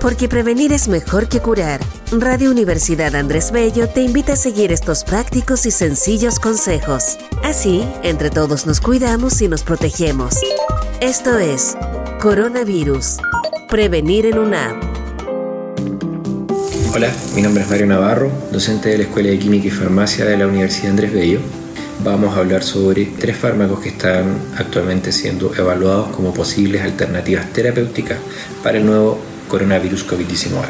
Porque prevenir es mejor que curar. Radio Universidad Andrés Bello te invita a seguir estos prácticos y sencillos consejos. Así, entre todos nos cuidamos y nos protegemos. Esto es Coronavirus. Prevenir en UNAM. Hola, mi nombre es Mario Navarro, docente de la Escuela de Química y Farmacia de la Universidad Andrés Bello. Vamos a hablar sobre tres fármacos que están actualmente siendo evaluados como posibles alternativas terapéuticas para el nuevo coronavirus COVID-19.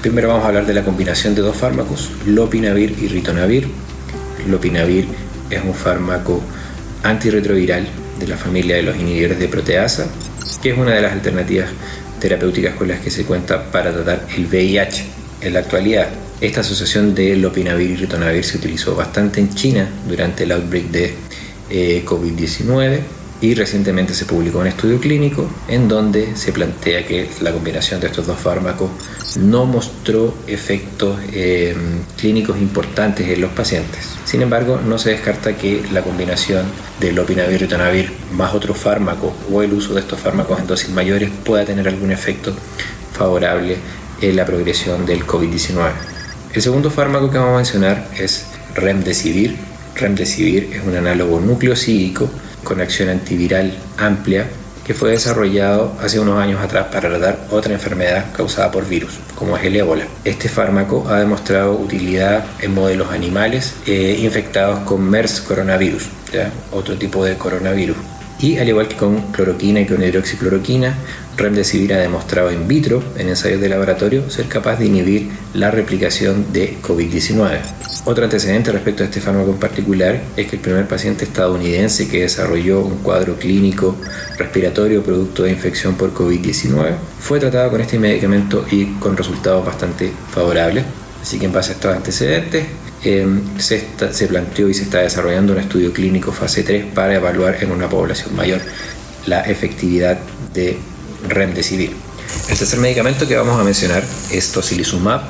Primero vamos a hablar de la combinación de dos fármacos, lopinavir y ritonavir. Lopinavir es un fármaco antirretroviral de la familia de los inhibidores de proteasa, que es una de las alternativas terapéuticas con las que se cuenta para tratar el VIH. En la actualidad, esta asociación de lopinavir y ritonavir se utilizó bastante en China durante el outbreak de eh, COVID-19 y recientemente se publicó un estudio clínico en donde se plantea que la combinación de estos dos fármacos no mostró efectos eh, clínicos importantes en los pacientes. Sin embargo, no se descarta que la combinación de lopinavir y ritonavir más otro fármaco o el uso de estos fármacos en dosis mayores pueda tener algún efecto favorable en la progresión del COVID-19. El segundo fármaco que vamos a mencionar es remdesivir. Remdesivir es un análogo nucleosídico con acción antiviral amplia que fue desarrollado hace unos años atrás para tratar otra enfermedad causada por virus, como es el ébola. Este fármaco ha demostrado utilidad en modelos animales eh, infectados con MERS coronavirus, otro tipo de coronavirus. Y al igual que con cloroquina y con hidroxicloroquina, Remdesivir ha demostrado in vitro, en ensayos de laboratorio, ser capaz de inhibir la replicación de COVID-19. Otro antecedente respecto a este fármaco en particular es que el primer paciente estadounidense que desarrolló un cuadro clínico respiratorio producto de infección por COVID-19 fue tratado con este medicamento y con resultados bastante favorables. Así que en base a estos antecedentes, em, se, planteó y se está desarrollando un estudio clínico fase 3 para evaluar en una población mayor la efectividad de remdesivir. El tercer medicamento que vamos a mencionar es tocilizumab.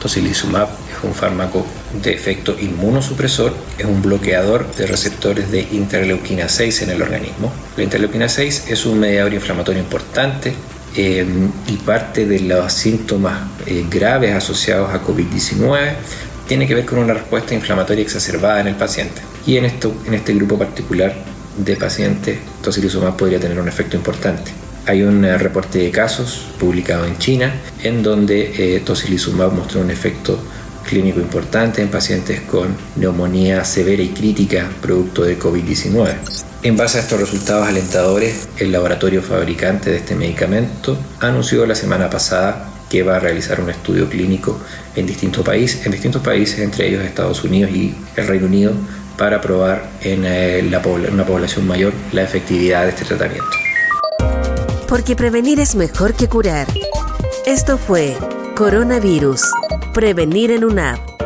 Tocilizumab es un fármaco de efecto inmunosupresor, es un bloqueador de receptores de interleuquina 6 en el organismo. La interleuquina 6 es un mediador inflamatorio importante eh, y parte de los síntomas eh, graves asociados a COVID-19 tiene que ver con una respuesta inflamatoria exacerbada en el paciente. Y en, esto, en este grupo particular de pacientes, tocilizumab podría tener un efecto importante. Hay un eh, reporte de casos publicado en China en donde eh, tocilizumab mostró un efecto clínico importante en pacientes con neumonía severa y crítica producto de COVID-19. En base a estos resultados alentadores, el laboratorio fabricante de este medicamento anunció la semana pasada que va a realizar un estudio clínico en distintos países, en distintos países, entre ellos Estados Unidos y el Reino Unido, para probar en eh, una población mayor la efectividad de este tratamiento porque prevenir es mejor que curar. Esto fue Coronavirus. Prevenir en UNAP